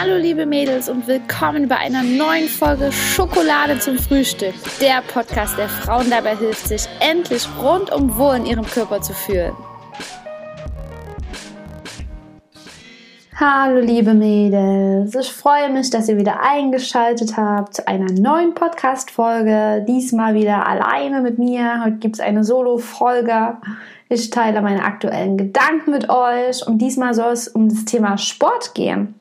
Hallo liebe Mädels und willkommen bei einer neuen Folge Schokolade zum Frühstück. Der Podcast, der Frauen dabei hilft, sich endlich rundum wohl in ihrem Körper zu fühlen. Hallo liebe Mädels, ich freue mich, dass ihr wieder eingeschaltet habt zu einer neuen Podcast-Folge. Diesmal wieder alleine mit mir. Heute gibt es eine Solo-Folge. Ich teile meine aktuellen Gedanken mit euch und diesmal soll es um das Thema Sport gehen.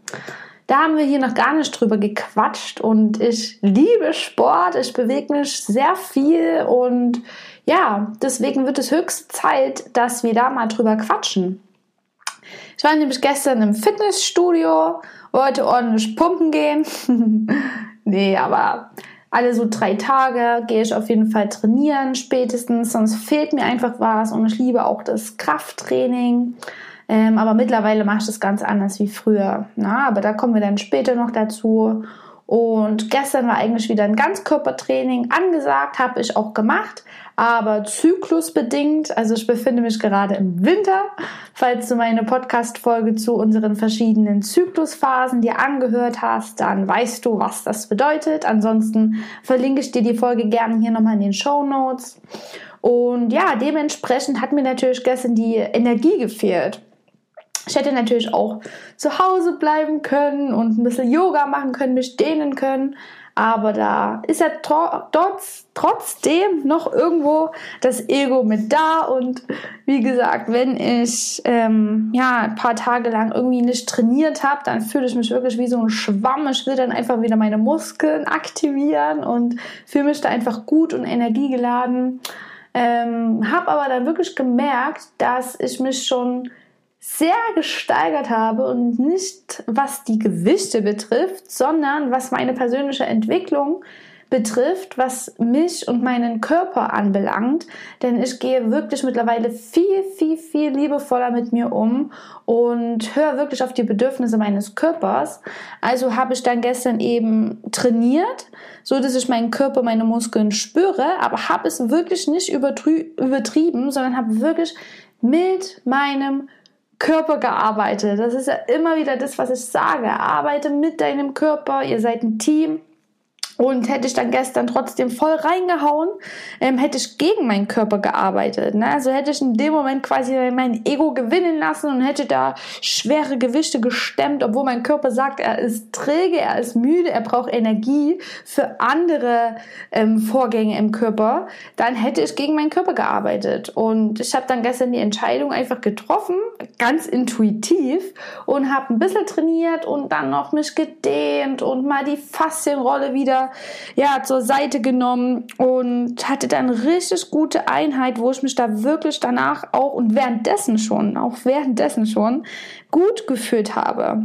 Da haben wir hier noch gar nicht drüber gequatscht und ich liebe Sport, ich bewege mich sehr viel und ja, deswegen wird es höchste Zeit, dass wir da mal drüber quatschen. Ich war nämlich gestern im Fitnessstudio, wollte ordentlich pumpen gehen. nee, aber alle so drei Tage gehe ich auf jeden Fall trainieren, spätestens, sonst fehlt mir einfach was und ich liebe auch das Krafttraining. Ähm, aber mittlerweile mache ich das ganz anders wie früher. Na, aber da kommen wir dann später noch dazu. Und gestern war eigentlich wieder ein Ganzkörpertraining angesagt, habe ich auch gemacht, aber zyklusbedingt. Also ich befinde mich gerade im Winter. Falls du meine Podcast-Folge zu unseren verschiedenen Zyklusphasen dir angehört hast, dann weißt du, was das bedeutet. Ansonsten verlinke ich dir die Folge gerne hier nochmal in den Show Notes. Und ja, dementsprechend hat mir natürlich gestern die Energie gefehlt. Ich hätte natürlich auch zu Hause bleiben können und ein bisschen Yoga machen können, mich dehnen können. Aber da ist ja trotz, trotzdem noch irgendwo das Ego mit da. Und wie gesagt, wenn ich ähm, ja, ein paar Tage lang irgendwie nicht trainiert habe, dann fühle ich mich wirklich wie so ein Schwamm. Ich will dann einfach wieder meine Muskeln aktivieren und fühle mich da einfach gut und energiegeladen. Ähm, habe aber dann wirklich gemerkt, dass ich mich schon sehr gesteigert habe und nicht was die Gewichte betrifft, sondern was meine persönliche Entwicklung betrifft, was mich und meinen Körper anbelangt. Denn ich gehe wirklich mittlerweile viel, viel, viel liebevoller mit mir um und höre wirklich auf die Bedürfnisse meines Körpers. Also habe ich dann gestern eben trainiert, so dass ich meinen Körper, meine Muskeln spüre, aber habe es wirklich nicht übertrieben, sondern habe wirklich mit meinem Körper gearbeitet. Das ist ja immer wieder das, was ich sage. Arbeite mit deinem Körper. Ihr seid ein Team. Und hätte ich dann gestern trotzdem voll reingehauen, ähm, hätte ich gegen meinen Körper gearbeitet. Ne? Also hätte ich in dem Moment quasi mein Ego gewinnen lassen und hätte da schwere Gewichte gestemmt, obwohl mein Körper sagt, er ist träge, er ist müde, er braucht Energie für andere ähm, Vorgänge im Körper, dann hätte ich gegen meinen Körper gearbeitet. Und ich habe dann gestern die Entscheidung einfach getroffen, ganz intuitiv, und habe ein bisschen trainiert und dann noch mich gedehnt und mal die Faszienrolle wieder ja, zur Seite genommen und hatte dann richtig gute Einheit, wo ich mich da wirklich danach auch und währenddessen schon, auch währenddessen schon gut gefühlt habe.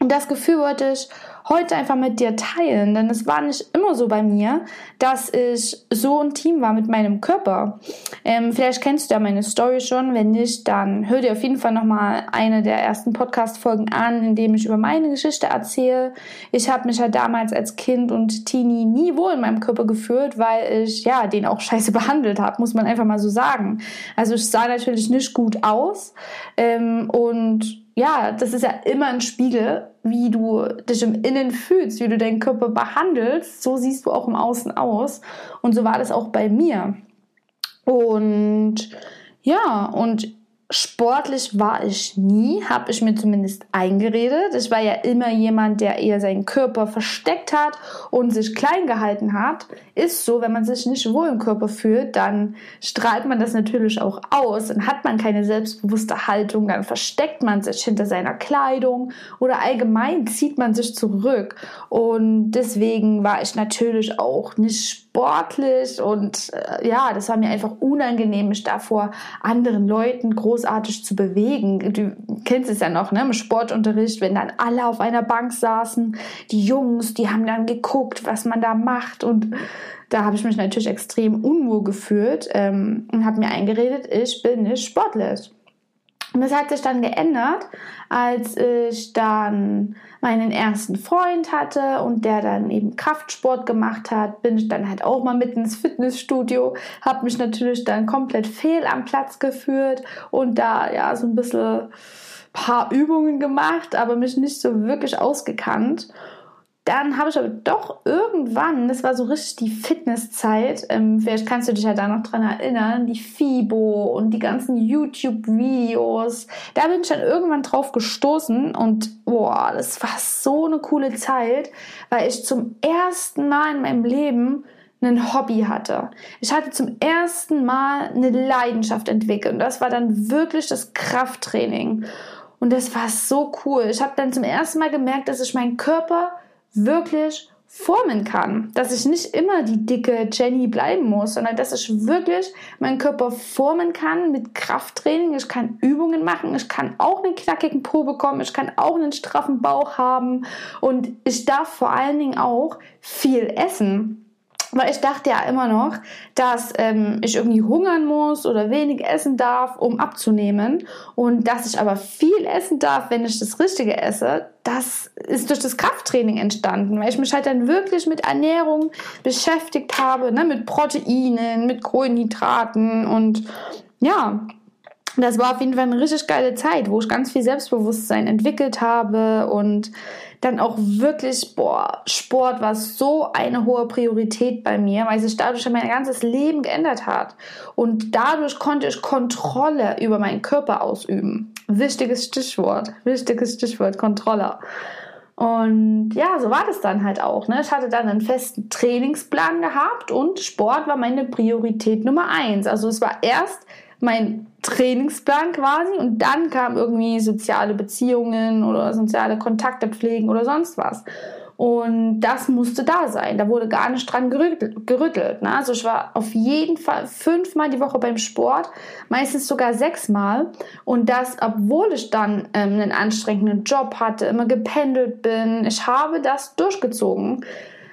Und das Gefühl wollte ich heute einfach mit dir teilen, denn es war nicht immer so bei mir, dass ich so ein Team war mit meinem Körper. Ähm, vielleicht kennst du ja meine Story schon, wenn nicht, dann hör dir auf jeden Fall nochmal eine der ersten Podcast-Folgen an, in dem ich über meine Geschichte erzähle. Ich habe mich ja damals als Kind und Teenie nie wohl in meinem Körper gefühlt, weil ich ja den auch scheiße behandelt habe, muss man einfach mal so sagen. Also ich sah natürlich nicht gut aus ähm, und ja, das ist ja immer ein Spiegel, wie du dich im Innen fühlst, wie du deinen Körper behandelst, so siehst du auch im Außen aus. Und so war das auch bei mir. Und ja, und Sportlich war ich nie, habe ich mir zumindest eingeredet. Ich war ja immer jemand, der eher seinen Körper versteckt hat und sich klein gehalten hat. Ist so, wenn man sich nicht wohl im Körper fühlt, dann strahlt man das natürlich auch aus. Dann hat man keine selbstbewusste Haltung, dann versteckt man sich hinter seiner Kleidung oder allgemein zieht man sich zurück. Und deswegen war ich natürlich auch nicht sportlich und äh, ja, das war mir einfach unangenehm, mich da vor anderen Leuten großartig zu bewegen. Du kennst es ja noch, ne, im Sportunterricht, wenn dann alle auf einer Bank saßen, die Jungs, die haben dann geguckt, was man da macht und da habe ich mich natürlich extrem unwohl gefühlt ähm, und habe mir eingeredet, ich bin nicht sportlich. Und das hat sich dann geändert, als ich dann meinen ersten Freund hatte und der dann eben Kraftsport gemacht hat, bin ich dann halt auch mal mit ins Fitnessstudio, habe mich natürlich dann komplett fehl am Platz geführt und da ja so ein bisschen paar Übungen gemacht, aber mich nicht so wirklich ausgekannt dann habe ich aber doch irgendwann, das war so richtig die Fitnesszeit, ähm, vielleicht kannst du dich ja da noch dran erinnern, die FIBO und die ganzen YouTube-Videos. Da bin ich dann irgendwann drauf gestoßen und boah, das war so eine coole Zeit, weil ich zum ersten Mal in meinem Leben ein Hobby hatte. Ich hatte zum ersten Mal eine Leidenschaft entwickelt und das war dann wirklich das Krafttraining. Und das war so cool. Ich habe dann zum ersten Mal gemerkt, dass ich meinen Körper wirklich formen kann. Dass ich nicht immer die dicke Jenny bleiben muss, sondern dass ich wirklich meinen Körper formen kann mit Krafttraining. Ich kann Übungen machen, ich kann auch einen knackigen Po bekommen, ich kann auch einen straffen Bauch haben und ich darf vor allen Dingen auch viel essen. Weil ich dachte ja immer noch, dass ähm, ich irgendwie hungern muss oder wenig essen darf, um abzunehmen. Und dass ich aber viel essen darf, wenn ich das Richtige esse, das ist durch das Krafttraining entstanden, weil ich mich halt dann wirklich mit Ernährung beschäftigt habe, ne, mit Proteinen, mit Kohlenhydraten und ja, das war auf jeden Fall eine richtig geile Zeit, wo ich ganz viel Selbstbewusstsein entwickelt habe und dann auch wirklich, boah, Sport war so eine hohe Priorität bei mir, weil sich dadurch mein ganzes Leben geändert hat. Und dadurch konnte ich Kontrolle über meinen Körper ausüben. Wichtiges Stichwort, wichtiges Stichwort, Kontrolle. Und ja, so war das dann halt auch. Ne? Ich hatte dann einen festen Trainingsplan gehabt und Sport war meine Priorität Nummer eins. Also es war erst mein Trainingsplan quasi und dann kam irgendwie soziale Beziehungen oder soziale Kontakte pflegen oder sonst was. Und das musste da sein. Da wurde gar nicht dran gerüttelt. ne? Also ich war auf jeden Fall fünfmal die Woche beim Sport, meistens sogar sechsmal. Und das, obwohl ich dann ähm, einen anstrengenden Job hatte, immer gependelt bin. Ich habe das durchgezogen,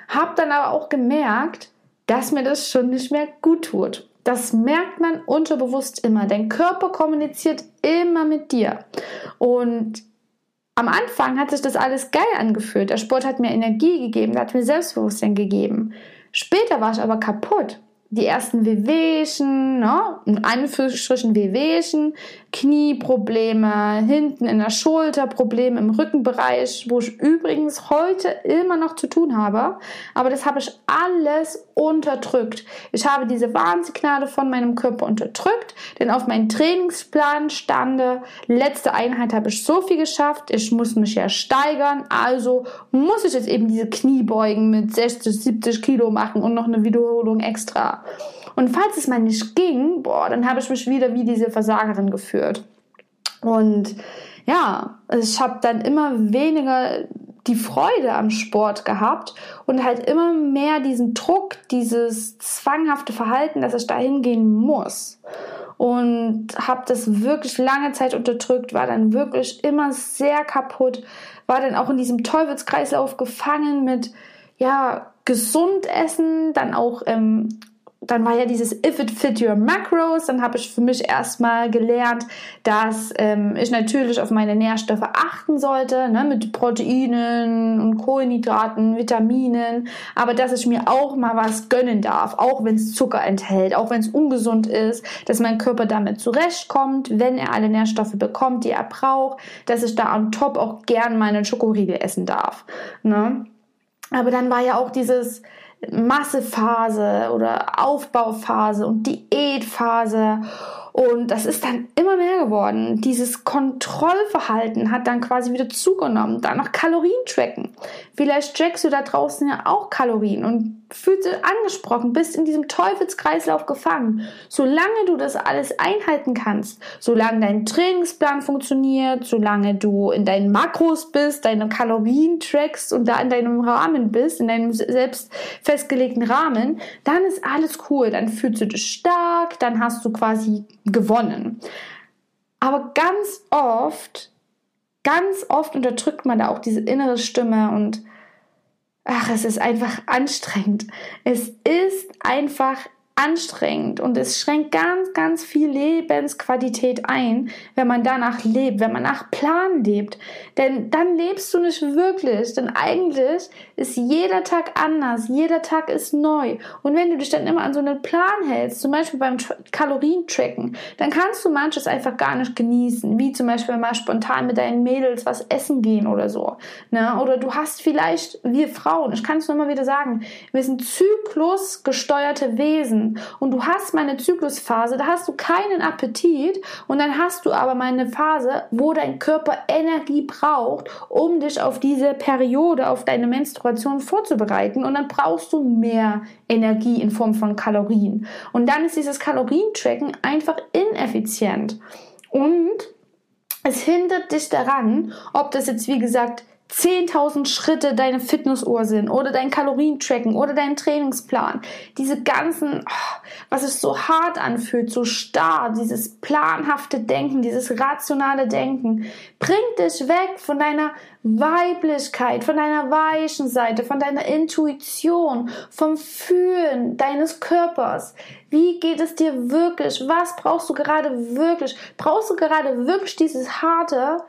habe dann aber auch gemerkt, dass mir das schon nicht mehr gut tut. Das merkt man unterbewusst immer. Dein Körper kommuniziert immer mit dir. Und am Anfang hat sich das alles geil angefühlt. Der Sport hat mir Energie gegeben, der hat mir Selbstbewusstsein gegeben. Später war ich aber kaputt die ersten Wehwehchen, ne? in Anführungsstrichen Wehwehchen, Knieprobleme, hinten in der Schulter Probleme im Rückenbereich, wo ich übrigens heute immer noch zu tun habe. Aber das habe ich alles unterdrückt. Ich habe diese Warnsignale von meinem Körper unterdrückt, denn auf meinem Trainingsplan stande, letzte Einheit habe ich so viel geschafft, ich muss mich ja steigern, also muss ich jetzt eben diese Kniebeugen mit 60, 70 Kilo machen und noch eine Wiederholung extra. Und falls es mal nicht ging, boah, dann habe ich mich wieder wie diese Versagerin geführt. Und ja, ich habe dann immer weniger die Freude am Sport gehabt und halt immer mehr diesen Druck, dieses zwanghafte Verhalten, dass ich dahin gehen muss. Und habe das wirklich lange Zeit unterdrückt, war dann wirklich immer sehr kaputt, war dann auch in diesem Teufelskreislauf gefangen mit ja gesund essen, dann auch ähm, dann war ja dieses If it fit your macros, dann habe ich für mich erstmal gelernt, dass ähm, ich natürlich auf meine Nährstoffe achten sollte, ne, mit Proteinen und Kohlenhydraten, Vitaminen, aber dass ich mir auch mal was gönnen darf, auch wenn es Zucker enthält, auch wenn es ungesund ist, dass mein Körper damit zurechtkommt, wenn er alle Nährstoffe bekommt, die er braucht, dass ich da on top auch gern meinen Schokoriegel essen darf. Ne? Aber dann war ja auch dieses Massephase oder Aufbauphase und Diätphase und das ist dann immer mehr geworden. Dieses Kontrollverhalten hat dann quasi wieder zugenommen. Dann noch Kalorien tracken. Vielleicht trackst du da draußen ja auch Kalorien und fühlst dich angesprochen, bist in diesem Teufelskreislauf gefangen. Solange du das alles einhalten kannst, solange dein Trainingsplan funktioniert, solange du in deinen Makros bist, deine Kalorien trackst und da in deinem Rahmen bist, in deinem selbst festgelegten Rahmen, dann ist alles cool. Dann fühlst du dich stark, dann hast du quasi gewonnen. Aber ganz oft, ganz oft unterdrückt man da auch diese innere Stimme und ach, es ist einfach anstrengend. Es ist einfach anstrengend und es schränkt ganz, ganz viel Lebensqualität ein, wenn man danach lebt, wenn man nach Plan lebt. Denn dann lebst du nicht wirklich, denn eigentlich ist jeder Tag anders, jeder Tag ist neu. Und wenn du dich dann immer an so einen Plan hältst, zum Beispiel beim Kalorientracken, dann kannst du manches einfach gar nicht genießen, wie zum Beispiel mal spontan mit deinen Mädels was essen gehen oder so. Ne? Oder du hast vielleicht, wir Frauen, ich kann es nur mal wieder sagen, wir sind zyklusgesteuerte Wesen und du hast meine Zyklusphase, da hast du keinen Appetit und dann hast du aber meine Phase, wo dein Körper Energie braucht, um dich auf diese Periode, auf deine Menstruation vorzubereiten und dann brauchst du mehr Energie in Form von Kalorien. Und dann ist dieses Kalorientracken einfach ineffizient. Und es hindert dich daran, ob das jetzt wie gesagt 10.000 Schritte deine Fitnessuhr sind oder dein Kalorientracken oder dein Trainingsplan. Diese ganzen, oh, was es so hart anfühlt, so starr, dieses planhafte Denken, dieses rationale Denken, bringt dich weg von deiner Weiblichkeit, von deiner weichen Seite, von deiner Intuition, vom Fühlen deines Körpers. Wie geht es dir wirklich? Was brauchst du gerade wirklich? Brauchst du gerade wirklich dieses harte?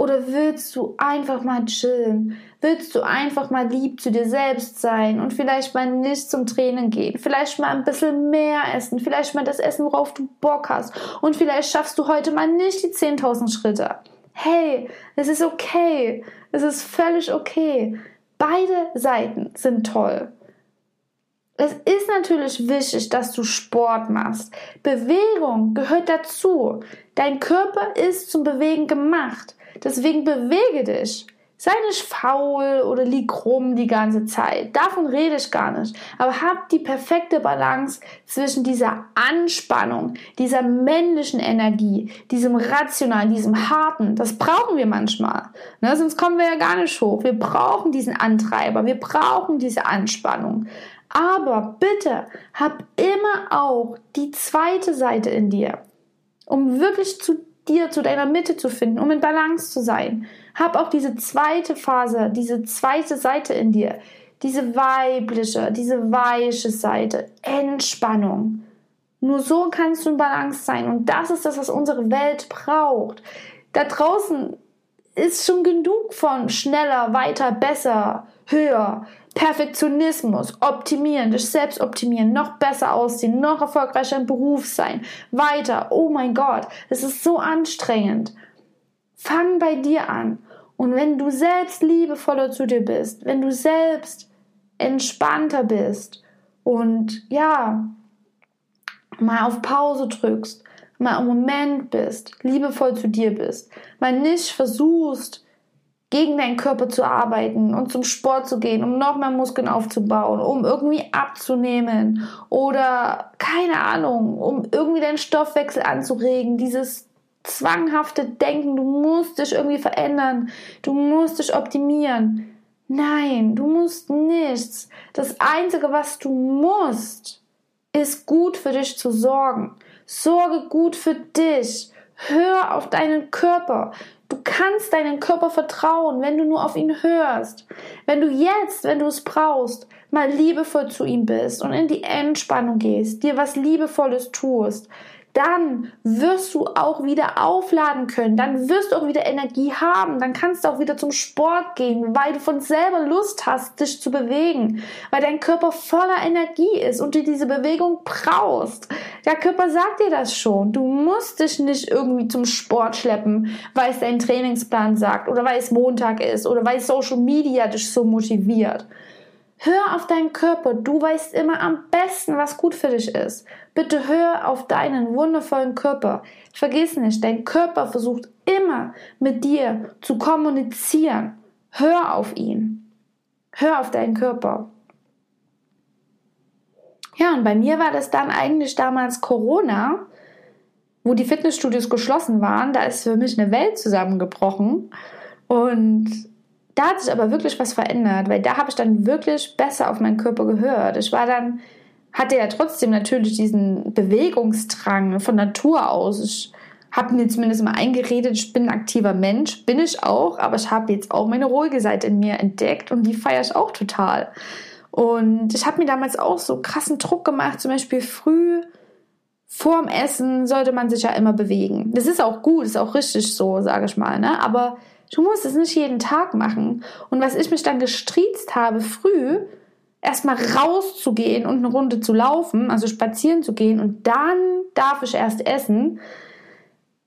Oder willst du einfach mal chillen? Willst du einfach mal lieb zu dir selbst sein und vielleicht mal nicht zum Training gehen? Vielleicht mal ein bisschen mehr essen? Vielleicht mal das Essen, worauf du Bock hast? Und vielleicht schaffst du heute mal nicht die 10.000 Schritte. Hey, es ist okay. Es ist völlig okay. Beide Seiten sind toll. Es ist natürlich wichtig, dass du Sport machst. Bewegung gehört dazu. Dein Körper ist zum Bewegen gemacht. Deswegen bewege dich. Sei nicht faul oder lieg rum die ganze Zeit. Davon rede ich gar nicht. Aber hab die perfekte Balance zwischen dieser Anspannung, dieser männlichen Energie, diesem rationalen, diesem harten. Das brauchen wir manchmal. Ne? Sonst kommen wir ja gar nicht hoch. Wir brauchen diesen Antreiber. Wir brauchen diese Anspannung. Aber bitte hab immer auch die zweite Seite in dir, um wirklich zu dir, zu deiner Mitte zu finden, um in Balance zu sein. Hab auch diese zweite Phase, diese zweite Seite in dir, diese weibliche, diese weiche Seite, Entspannung. Nur so kannst du in Balance sein. Und das ist das, was unsere Welt braucht. Da draußen ist schon genug von schneller, weiter, besser, höher. Perfektionismus, optimieren, dich selbst optimieren, noch besser aussehen, noch erfolgreicher im Beruf sein, weiter. Oh mein Gott, es ist so anstrengend. Fang bei dir an. Und wenn du selbst liebevoller zu dir bist, wenn du selbst entspannter bist und ja, mal auf Pause drückst, mal im Moment bist, liebevoll zu dir bist, mal nicht versuchst, gegen deinen Körper zu arbeiten und zum Sport zu gehen, um noch mehr Muskeln aufzubauen, um irgendwie abzunehmen oder keine Ahnung, um irgendwie deinen Stoffwechsel anzuregen, dieses zwanghafte Denken, du musst dich irgendwie verändern, du musst dich optimieren. Nein, du musst nichts. Das Einzige, was du musst, ist gut für dich zu sorgen. Sorge gut für dich. Hör auf deinen Körper. Du kannst deinen Körper vertrauen, wenn du nur auf ihn hörst. Wenn du jetzt, wenn du es brauchst, mal liebevoll zu ihm bist und in die Entspannung gehst, dir was Liebevolles tust, dann wirst du auch wieder aufladen können, dann wirst du auch wieder Energie haben, dann kannst du auch wieder zum Sport gehen, weil du von selber Lust hast, dich zu bewegen, weil dein Körper voller Energie ist und du diese Bewegung brauchst. Der Körper sagt dir das schon. Du musst dich nicht irgendwie zum Sport schleppen, weil es dein Trainingsplan sagt oder weil es Montag ist oder weil Social Media dich so motiviert. Hör auf deinen Körper. Du weißt immer am besten, was gut für dich ist. Bitte hör auf deinen wundervollen Körper. Vergiss nicht, dein Körper versucht immer mit dir zu kommunizieren. Hör auf ihn. Hör auf deinen Körper. Ja, und bei mir war das dann eigentlich damals Corona, wo die Fitnessstudios geschlossen waren. Da ist für mich eine Welt zusammengebrochen. Und da hat sich aber wirklich was verändert, weil da habe ich dann wirklich besser auf meinen Körper gehört. Ich war dann, hatte ja trotzdem natürlich diesen Bewegungsdrang von Natur aus. Ich habe mir zumindest immer eingeredet, ich bin ein aktiver Mensch, bin ich auch, aber ich habe jetzt auch meine ruhige Seite in mir entdeckt und die feiere ich auch total. Und ich habe mir damals auch so krassen Druck gemacht, zum Beispiel früh vorm Essen sollte man sich ja immer bewegen. Das ist auch gut, ist auch richtig so, sage ich mal, ne? Aber du musst es nicht jeden Tag machen. Und was ich mich dann gestriezt habe, früh erstmal rauszugehen und eine Runde zu laufen, also spazieren zu gehen und dann darf ich erst essen.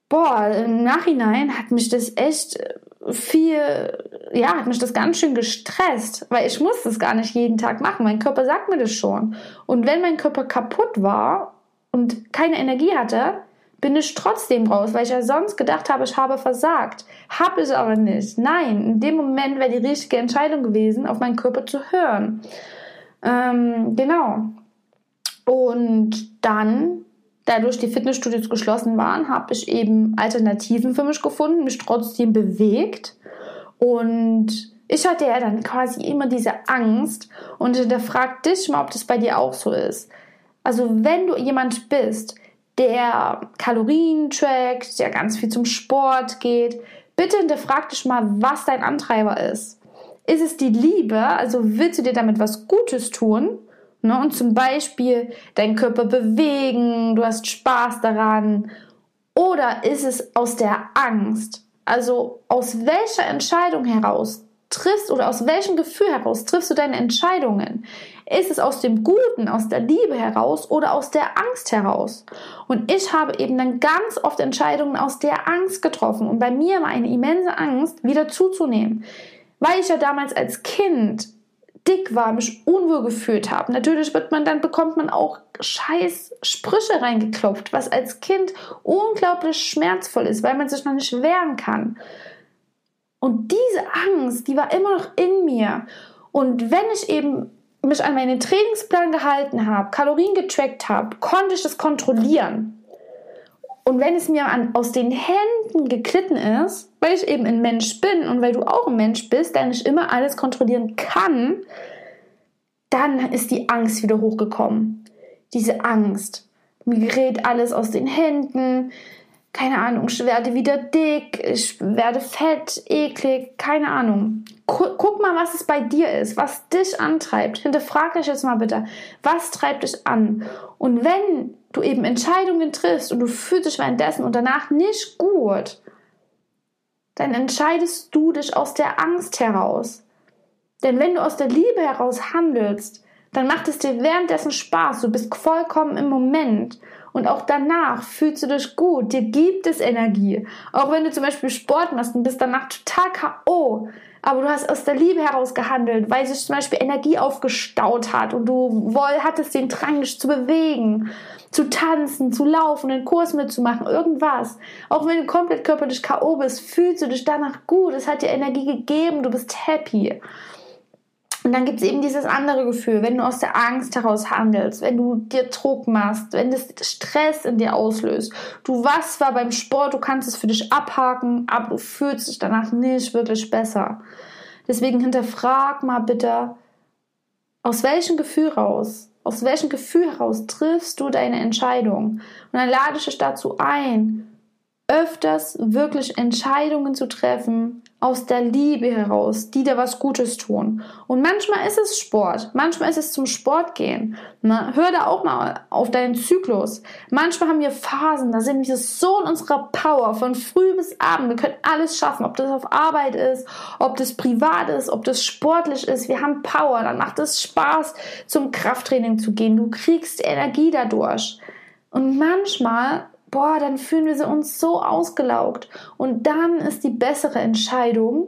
Boah, im Nachhinein hat mich das echt viel, ja, hat mich das ganz schön gestresst, weil ich muss das gar nicht jeden Tag machen. Mein Körper sagt mir das schon. Und wenn mein Körper kaputt war und keine Energie hatte, bin ich trotzdem raus, weil ich ja sonst gedacht habe, ich habe versagt. Habe ich aber nicht. Nein, in dem Moment wäre die richtige Entscheidung gewesen, auf meinen Körper zu hören. Ähm, genau. Und dann dadurch die Fitnessstudios geschlossen waren, habe ich eben Alternativen für mich gefunden, mich trotzdem bewegt. Und ich hatte ja dann quasi immer diese Angst und hinterfrag dich mal, ob das bei dir auch so ist. Also wenn du jemand bist, der Kalorien trackt, der ganz viel zum Sport geht, bitte hinterfrag dich mal, was dein Antreiber ist. Ist es die Liebe? Also willst du dir damit was Gutes tun? Ne? Und zum Beispiel deinen Körper bewegen, du hast Spaß daran. Oder ist es aus der Angst? Also aus welcher Entscheidung heraus triffst oder aus welchem Gefühl heraus triffst du deine Entscheidungen? Ist es aus dem Guten, aus der Liebe heraus oder aus der Angst heraus? Und ich habe eben dann ganz oft Entscheidungen aus der Angst getroffen. Und bei mir war eine immense Angst, wieder zuzunehmen. Weil ich ja damals als Kind dick war, mich unwohl gefühlt habe. Natürlich wird man dann bekommt man auch scheiß Sprüche reingeklopft, was als Kind unglaublich schmerzvoll ist, weil man sich noch nicht wehren kann. Und diese Angst, die war immer noch in mir. Und wenn ich eben mich an meinen Trainingsplan gehalten habe, Kalorien getrackt habe, konnte ich das kontrollieren. Und wenn es mir an, aus den Händen geklitten ist, weil ich eben ein Mensch bin und weil du auch ein Mensch bist, der nicht immer alles kontrollieren kann, dann ist die Angst wieder hochgekommen. Diese Angst. Mir gerät alles aus den Händen. Keine Ahnung, ich werde wieder dick, ich werde fett, eklig, keine Ahnung. Guck mal, was es bei dir ist, was dich antreibt. Hinterfrag dich jetzt mal bitte, was treibt dich an? Und wenn du eben Entscheidungen triffst und du fühlst dich währenddessen und danach nicht gut, dann entscheidest du dich aus der Angst heraus. Denn wenn du aus der Liebe heraus handelst, dann macht es dir währenddessen Spaß. Du bist vollkommen im Moment. Und auch danach fühlst du dich gut. Dir gibt es Energie. Auch wenn du zum Beispiel Sport machst und bist danach total K.O., aber du hast aus der Liebe heraus gehandelt, weil sich zum Beispiel Energie aufgestaut hat und du woll, hattest den Drang, dich zu bewegen, zu tanzen, zu laufen, einen Kurs mitzumachen, irgendwas. Auch wenn du komplett körperlich K.O. bist, fühlst du dich danach gut. Es hat dir Energie gegeben, du bist happy. Und dann gibt es eben dieses andere Gefühl, wenn du aus der Angst heraus handelst, wenn du dir Druck machst, wenn das Stress in dir auslöst. Du was war beim Sport, du kannst es für dich abhaken, aber du fühlst dich danach nicht wirklich besser. Deswegen hinterfrag mal bitte, aus welchem Gefühl raus, aus welchem Gefühl heraus triffst du deine Entscheidung? Und dann lade ich dich dazu ein, öfters wirklich Entscheidungen zu treffen aus der Liebe heraus, die dir was Gutes tun. Und manchmal ist es Sport, manchmal ist es zum Sport gehen. Ne? Hör da auch mal auf deinen Zyklus. Manchmal haben wir Phasen, da sind wir so in unserer Power von früh bis abend. Wir können alles schaffen, ob das auf Arbeit ist, ob das privat ist, ob das sportlich ist. Wir haben Power, dann macht es Spaß, zum Krafttraining zu gehen. Du kriegst Energie dadurch. Und manchmal boah, dann fühlen wir uns so ausgelaugt. Und dann ist die bessere Entscheidung,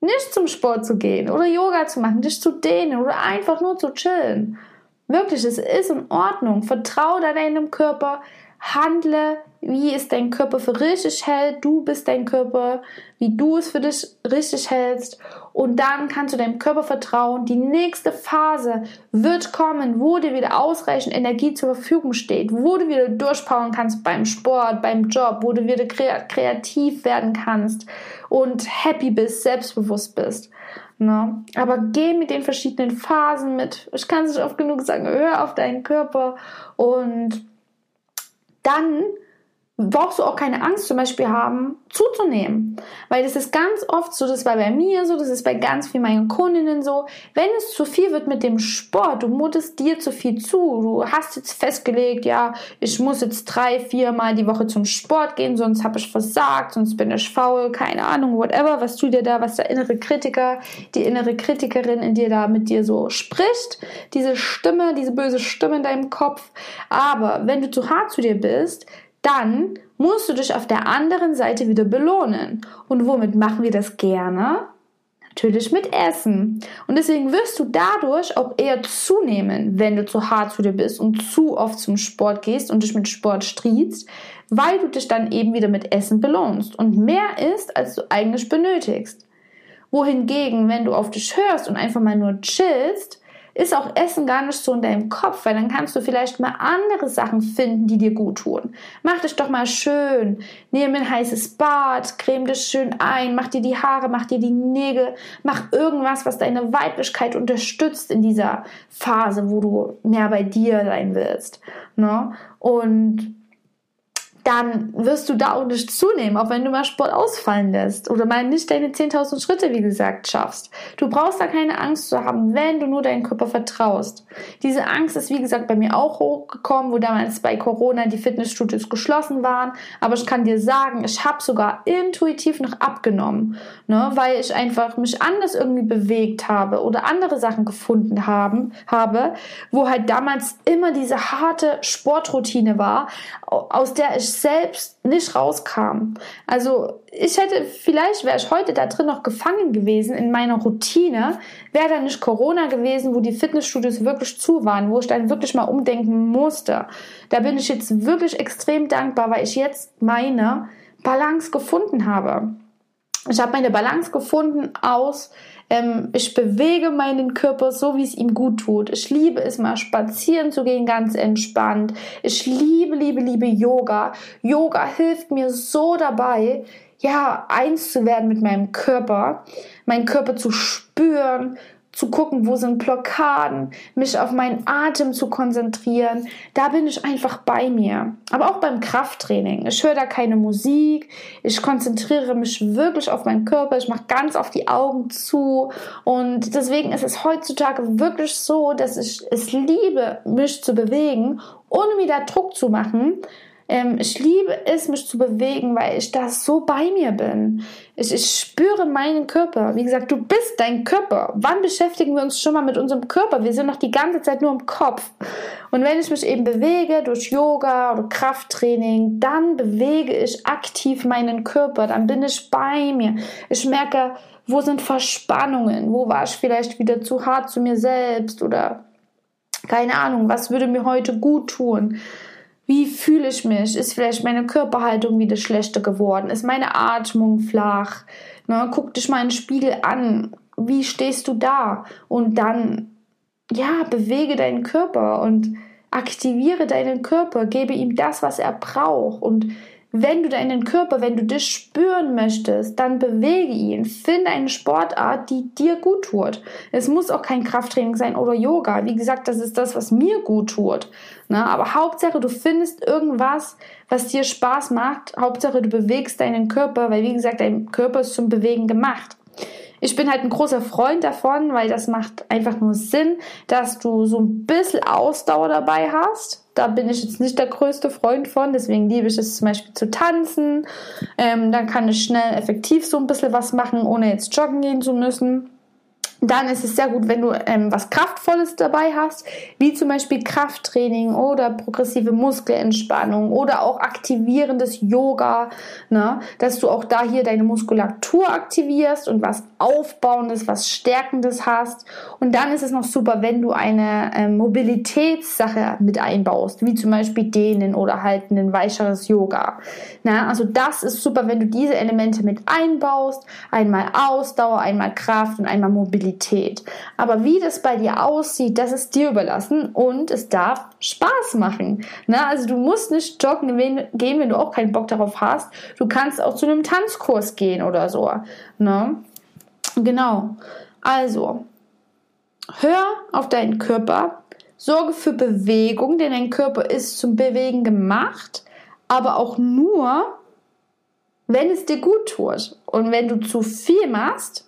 nicht zum Sport zu gehen oder Yoga zu machen, dich zu dehnen oder einfach nur zu chillen. Wirklich, es ist in Ordnung. Vertraue deinem Körper, handle, wie es dein Körper für richtig hält. Du bist dein Körper, wie du es für dich richtig hältst. Und dann kannst du deinem Körper vertrauen. Die nächste Phase wird kommen, wo dir wieder ausreichend Energie zur Verfügung steht, wo du wieder durchpowern kannst beim Sport, beim Job, wo du wieder kreativ werden kannst und happy bist, selbstbewusst bist. Ne? Aber geh mit den verschiedenen Phasen mit. Ich kann es nicht oft genug sagen, hör auf deinen Körper und dann brauchst du auch keine Angst zum Beispiel haben, zuzunehmen. Weil das ist ganz oft so, das war bei mir so, das ist bei ganz vielen meinen Kundinnen so, wenn es zu viel wird mit dem Sport, du mutest dir zu viel zu, du hast jetzt festgelegt, ja, ich muss jetzt drei, vier Mal die Woche zum Sport gehen, sonst habe ich versagt, sonst bin ich faul, keine Ahnung, whatever, was du dir da, was der innere Kritiker, die innere Kritikerin in dir da mit dir so spricht, diese Stimme, diese böse Stimme in deinem Kopf. Aber wenn du zu hart zu dir bist, dann musst du dich auf der anderen Seite wieder belohnen. Und womit machen wir das gerne? Natürlich mit Essen. Und deswegen wirst du dadurch auch eher zunehmen, wenn du zu hart zu dir bist und zu oft zum Sport gehst und dich mit Sport striebst, weil du dich dann eben wieder mit Essen belohnst und mehr isst, als du eigentlich benötigst. Wohingegen, wenn du auf dich hörst und einfach mal nur chillst, ist auch Essen gar nicht so in deinem Kopf, weil dann kannst du vielleicht mal andere Sachen finden, die dir gut tun. Mach dich doch mal schön, nimm ein heißes Bad, creme dich schön ein, mach dir die Haare, mach dir die Nägel, mach irgendwas, was deine Weiblichkeit unterstützt in dieser Phase, wo du mehr bei dir sein willst. Ne? Und dann wirst du da auch nicht zunehmen, auch wenn du mal Sport ausfallen lässt oder mal nicht deine 10.000 Schritte, wie gesagt, schaffst. Du brauchst da keine Angst zu haben, wenn du nur deinen Körper vertraust. Diese Angst ist, wie gesagt, bei mir auch hochgekommen, wo damals bei Corona die Fitnessstudios geschlossen waren. Aber ich kann dir sagen, ich habe sogar intuitiv noch abgenommen, ne, weil ich einfach mich anders irgendwie bewegt habe oder andere Sachen gefunden haben, habe, wo halt damals immer diese harte Sportroutine war, aus der ich selbst nicht rauskam. Also ich hätte, vielleicht wäre ich heute da drin noch gefangen gewesen in meiner Routine, wäre da nicht Corona gewesen, wo die Fitnessstudios wirklich zu waren, wo ich dann wirklich mal umdenken musste. Da bin ich jetzt wirklich extrem dankbar, weil ich jetzt meine Balance gefunden habe. Ich habe meine Balance gefunden aus ähm, ich bewege meinen Körper so, wie es ihm gut tut. Ich liebe es mal spazieren zu gehen, ganz entspannt. Ich liebe, liebe, liebe Yoga. Yoga hilft mir so dabei, ja, eins zu werden mit meinem Körper, meinen Körper zu spüren, zu gucken, wo sind Blockaden, mich auf meinen Atem zu konzentrieren. Da bin ich einfach bei mir. Aber auch beim Krafttraining. Ich höre da keine Musik. Ich konzentriere mich wirklich auf meinen Körper. Ich mache ganz auf die Augen zu. Und deswegen ist es heutzutage wirklich so, dass ich es liebe, mich zu bewegen, ohne da Druck zu machen ähm, ich liebe es, mich zu bewegen, weil ich da so bei mir bin. Ich, ich spüre meinen Körper. Wie gesagt, du bist dein Körper. Wann beschäftigen wir uns schon mal mit unserem Körper? Wir sind noch die ganze Zeit nur im Kopf. Und wenn ich mich eben bewege durch Yoga oder Krafttraining, dann bewege ich aktiv meinen Körper. Dann bin ich bei mir. Ich merke, wo sind Verspannungen? Wo war ich vielleicht wieder zu hart zu mir selbst? Oder keine Ahnung, was würde mir heute gut tun? Wie fühle ich mich? Ist vielleicht meine Körperhaltung wieder schlechter geworden? Ist meine Atmung flach? Ne, guck dich mal in den Spiegel an. Wie stehst du da? Und dann, ja, bewege deinen Körper und aktiviere deinen Körper. Gebe ihm das, was er braucht. Und wenn du deinen Körper, wenn du dich spüren möchtest, dann bewege ihn. Finde eine Sportart, die dir gut tut. Es muss auch kein Krafttraining sein oder Yoga. Wie gesagt, das ist das, was mir gut tut. Ne? Aber Hauptsache, du findest irgendwas, was dir Spaß macht. Hauptsache, du bewegst deinen Körper, weil wie gesagt, dein Körper ist zum Bewegen gemacht. Ich bin halt ein großer Freund davon, weil das macht einfach nur Sinn, dass du so ein bisschen Ausdauer dabei hast. Da bin ich jetzt nicht der größte Freund von, deswegen liebe ich es zum Beispiel zu tanzen. Ähm, dann kann ich schnell effektiv so ein bisschen was machen, ohne jetzt joggen gehen zu müssen. Dann ist es sehr gut, wenn du ähm, was Kraftvolles dabei hast, wie zum Beispiel Krafttraining oder progressive Muskelentspannung oder auch aktivierendes Yoga, ne? dass du auch da hier deine Muskulatur aktivierst und was Aufbauendes, was Stärkendes hast. Und dann ist es noch super, wenn du eine ähm, Mobilitätssache mit einbaust, wie zum Beispiel Dehnen oder halt ein weicheres Yoga. Ne? Also das ist super, wenn du diese Elemente mit einbaust. Einmal Ausdauer, einmal Kraft und einmal Mobilität. Qualität. Aber wie das bei dir aussieht, das ist dir überlassen und es darf Spaß machen. Na, also du musst nicht joggen gehen, wenn du auch keinen Bock darauf hast. Du kannst auch zu einem Tanzkurs gehen oder so. Ne? Genau. Also, hör auf deinen Körper, sorge für Bewegung, denn dein Körper ist zum Bewegen gemacht aber auch nur, wenn es dir gut tut. Und wenn du zu viel machst,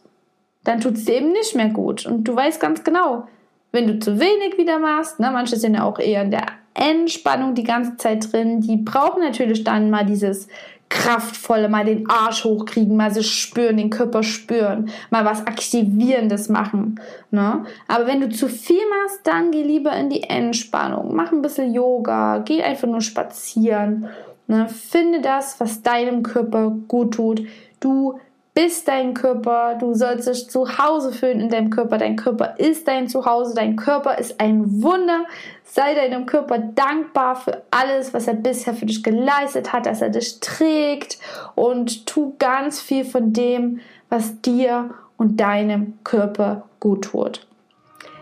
dann tut es dir eben nicht mehr gut. Und du weißt ganz genau, wenn du zu wenig wieder machst, ne, manche sind ja auch eher in der Entspannung die ganze Zeit drin, die brauchen natürlich dann mal dieses kraftvolle, mal den Arsch hochkriegen, mal sich spüren, den Körper spüren, mal was Aktivierendes machen. Ne? Aber wenn du zu viel machst, dann geh lieber in die Entspannung. Mach ein bisschen Yoga, geh einfach nur spazieren. Ne? Finde das, was deinem Körper gut tut. Du bist dein Körper, du sollst dich zu Hause fühlen in deinem Körper. Dein Körper ist dein Zuhause, dein Körper ist ein Wunder. Sei deinem Körper dankbar für alles, was er bisher für dich geleistet hat, dass er dich trägt und tu ganz viel von dem, was dir und deinem Körper gut tut.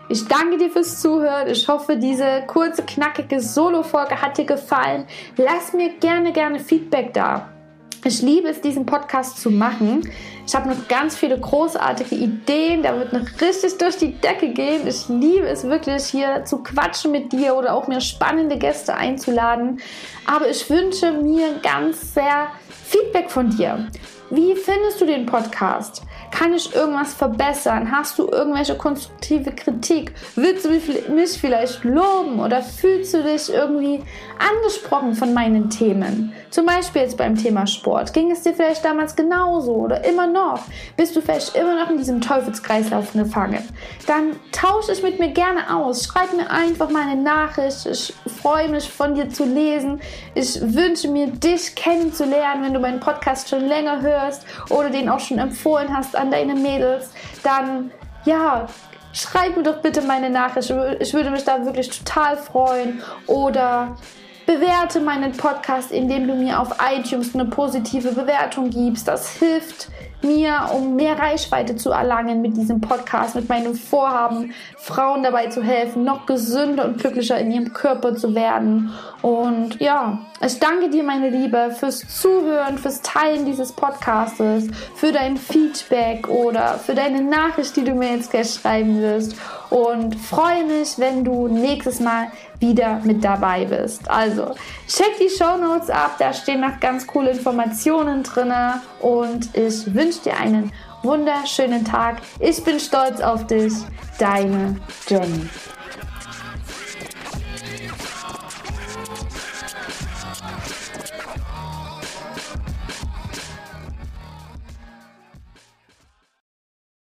Ich danke dir fürs Zuhören. Ich hoffe, diese kurze, knackige Solo-Folge hat dir gefallen. Lass mir gerne, gerne Feedback da. Ich liebe es, diesen Podcast zu machen. Ich habe noch ganz viele großartige Ideen. Da wird noch richtig durch die Decke gehen. Ich liebe es wirklich, hier zu quatschen mit dir oder auch mir spannende Gäste einzuladen. Aber ich wünsche mir ganz sehr Feedback von dir. Wie findest du den Podcast? Kann ich irgendwas verbessern? Hast du irgendwelche konstruktive Kritik? Willst du mich vielleicht loben oder fühlst du dich irgendwie angesprochen von meinen Themen? Zum Beispiel jetzt beim Thema Sport. Ging es dir vielleicht damals genauso oder immer noch? Bist du vielleicht immer noch in diesem Teufelskreislauf gefangen? Dann tausche ich mit mir gerne aus. Schreib mir einfach mal eine Nachricht. Ich freue mich von dir zu lesen. Ich wünsche mir, dich kennenzulernen, wenn du meinen Podcast schon länger hörst oder den auch schon empfohlen hast an deine Mädels, dann ja, schreib mir doch bitte meine Nachricht. Ich würde mich da wirklich total freuen. Oder bewerte meinen Podcast, indem du mir auf iTunes eine positive Bewertung gibst. Das hilft mir, um mehr Reichweite zu erlangen mit diesem Podcast, mit meinem Vorhaben, Frauen dabei zu helfen, noch gesünder und glücklicher in ihrem Körper zu werden. Und ja, ich danke dir, meine Liebe, fürs Zuhören, fürs Teilen dieses Podcastes, für dein Feedback oder für deine Nachricht, die du mir jetzt gleich schreiben wirst. Und freue mich, wenn du nächstes Mal wieder mit dabei bist. Also, check die Show Notes ab, da stehen noch ganz coole Informationen drin und ich wünsche dir einen wunderschönen Tag. Ich bin stolz auf dich, deine Jenny.